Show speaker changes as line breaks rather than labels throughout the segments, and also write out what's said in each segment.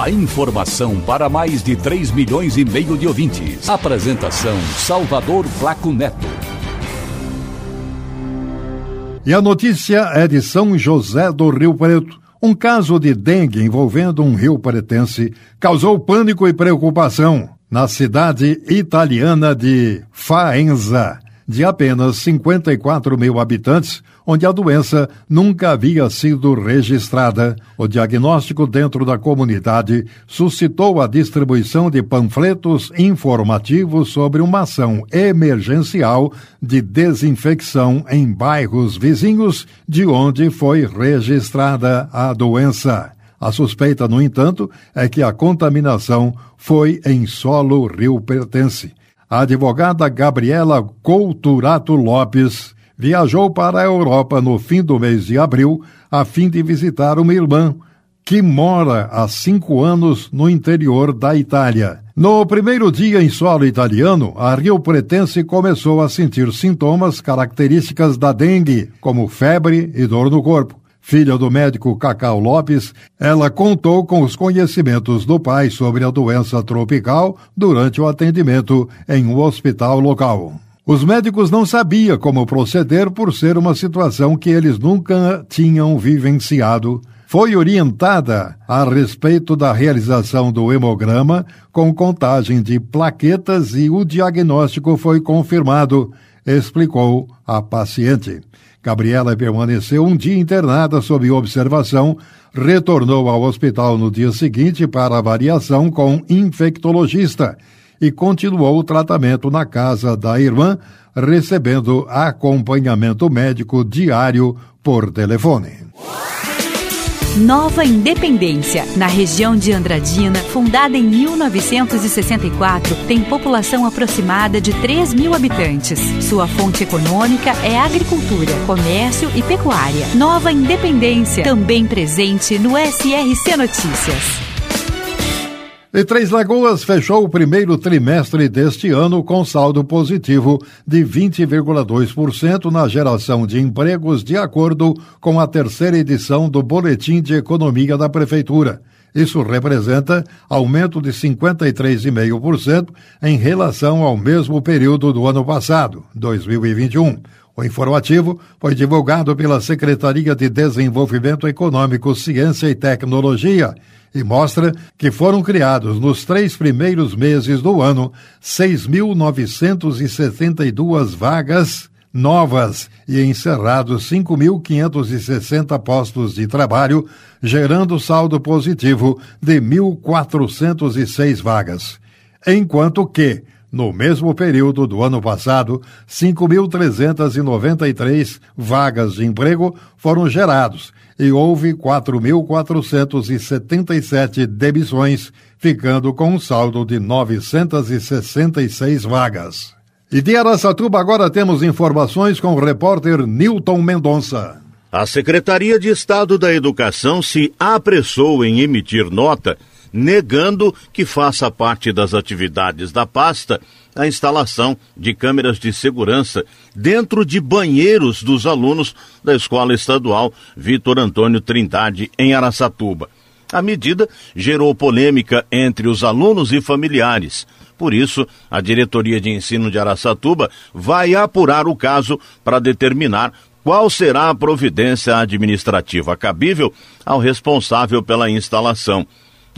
A informação para mais de 3 milhões e meio de ouvintes. Apresentação Salvador Flaco Neto.
E a notícia é de São José do Rio Preto. Um caso de dengue envolvendo um rio pretense causou pânico e preocupação na cidade italiana de Faenza de apenas 54 mil habitantes, onde a doença nunca havia sido registrada. O diagnóstico dentro da comunidade suscitou a distribuição de panfletos informativos sobre uma ação emergencial de desinfecção em bairros vizinhos de onde foi registrada a doença. A suspeita, no entanto, é que a contaminação foi em solo rio pertence. A advogada Gabriela Couturato Lopes viajou para a Europa no fim do mês de abril a fim de visitar uma irmã que mora há cinco anos no interior da Itália. No primeiro dia em solo italiano, a Rio Pretense começou a sentir sintomas características da dengue, como febre e dor no corpo. Filha do médico Cacau Lopes, ela contou com os conhecimentos do pai sobre a doença tropical durante o atendimento em um hospital local. Os médicos não sabiam como proceder por ser uma situação que eles nunca tinham vivenciado. Foi orientada a respeito da realização do hemograma com contagem de plaquetas e o diagnóstico foi confirmado, explicou a paciente. Gabriela permaneceu um dia internada sob observação, retornou ao hospital no dia seguinte para avaliação com infectologista e continuou o tratamento na casa da irmã, recebendo acompanhamento médico diário por telefone.
Nova Independência, na região de Andradina, fundada em 1964, tem população aproximada de 3 mil habitantes. Sua fonte econômica é agricultura, comércio e pecuária. Nova Independência, também presente no SRC Notícias.
E Três Lagoas fechou o primeiro trimestre deste ano com saldo positivo de 20,2% na geração de empregos, de acordo com a terceira edição do Boletim de Economia da Prefeitura. Isso representa aumento de 53,5% em relação ao mesmo período do ano passado, 2021. O informativo foi divulgado pela Secretaria de Desenvolvimento Econômico, Ciência e Tecnologia e mostra que foram criados nos três primeiros meses do ano 6.972 vagas novas e encerrados 5.560 postos de trabalho, gerando saldo positivo de 1.406 vagas. Enquanto que, no mesmo período do ano passado, 5.393 vagas de emprego foram gerados e houve 4.477 demissões, ficando com um saldo de 966 vagas. E de Araçatuba agora temos informações com o repórter Newton Mendonça.
A Secretaria de Estado da Educação se apressou em emitir nota negando que faça parte das atividades da pasta a instalação de câmeras de segurança dentro de banheiros dos alunos da Escola Estadual Vitor Antônio Trindade, em Araçatuba. A medida gerou polêmica entre os alunos e familiares. Por isso, a Diretoria de Ensino de Araçatuba vai apurar o caso para determinar qual será a providência administrativa cabível ao responsável pela instalação.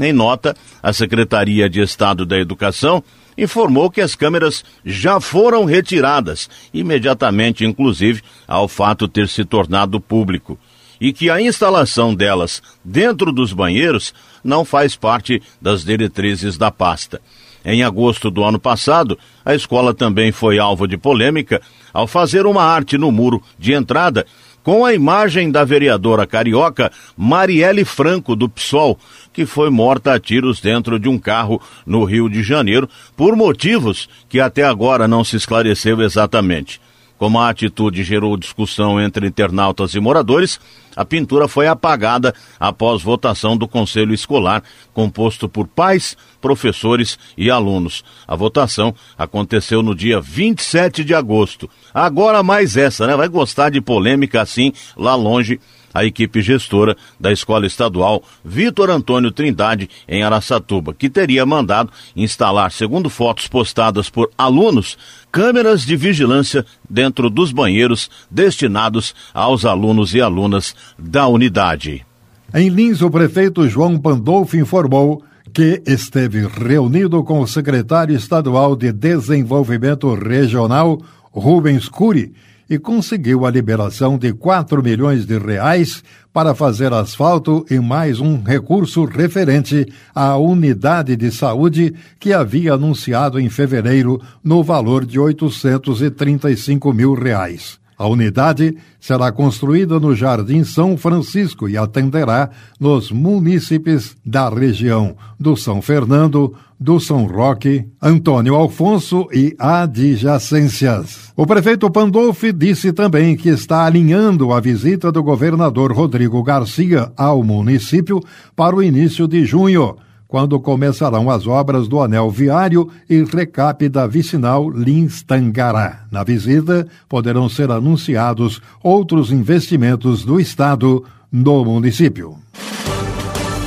Em nota, a Secretaria de Estado da Educação informou que as câmeras já foram retiradas, imediatamente, inclusive, ao fato ter se tornado público, e que a instalação delas dentro dos banheiros não faz parte das diretrizes da pasta. Em agosto do ano passado, a escola também foi alvo de polêmica ao fazer uma arte no muro de entrada com a imagem da vereadora carioca Marielle Franco, do PSOL, que foi morta a tiros dentro de um carro no Rio de Janeiro, por motivos que até agora não se esclareceu exatamente. Como a atitude gerou discussão entre internautas e moradores, a pintura foi apagada após votação do Conselho Escolar, composto por pais, professores e alunos. A votação aconteceu no dia 27 de agosto. Agora mais essa, né? Vai gostar de polêmica assim lá longe a equipe gestora da Escola Estadual Vitor Antônio Trindade, em Araçatuba, que teria mandado instalar, segundo fotos postadas por alunos, câmeras de vigilância dentro dos banheiros destinados aos alunos e alunas da unidade.
Em Lins, o prefeito João Pandolfo informou que esteve reunido com o secretário estadual de Desenvolvimento Regional, Rubens Cury, e conseguiu a liberação de 4 milhões de reais para fazer asfalto e mais um recurso referente à unidade de saúde que havia anunciado em fevereiro no valor de 835 mil reais. A unidade será construída no Jardim São Francisco e atenderá nos munícipes da região do São Fernando, do São Roque, Antônio Alfonso e adjacências. O prefeito Pandolfi disse também que está alinhando a visita do governador Rodrigo Garcia ao município para o início de junho quando começarão as obras do anel viário e recap da vicinal Lins-Tangará. Na visita, poderão ser anunciados outros investimentos do Estado no município.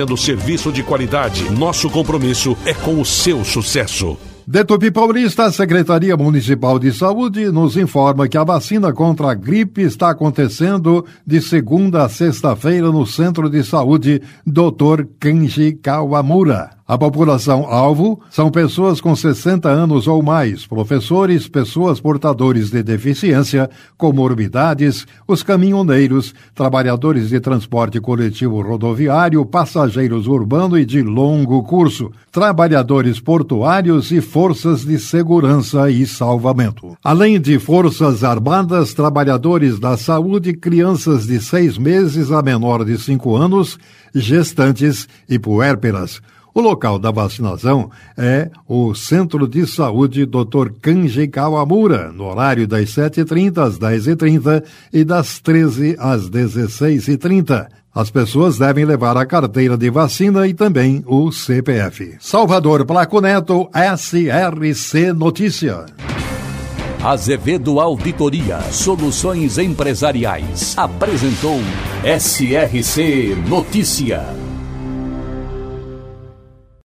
oferecendo serviço de qualidade. Nosso compromisso é com o seu sucesso.
De Tupi Paulista, a Secretaria Municipal de Saúde nos informa que a vacina contra a gripe está acontecendo de segunda a sexta-feira no Centro de Saúde Dr. Kenji Kawamura. A população-alvo são pessoas com 60 anos ou mais, professores, pessoas portadores de deficiência, comorbidades, os caminhoneiros, trabalhadores de transporte coletivo rodoviário, passageiros urbano e de longo curso, trabalhadores portuários e forças de segurança e salvamento. Além de forças armadas, trabalhadores da saúde, crianças de seis meses a menor de cinco anos, gestantes e puérperas. O local da vacinação é o Centro de Saúde Dr. Kanji Kawamura, no horário das 7h30 às 10h30 e das 13 às 16h30. As pessoas devem levar a carteira de vacina e também o CPF. Salvador Placo Neto, SRC Notícia.
Azevedo Auditoria Soluções Empresariais apresentou SRC Notícia.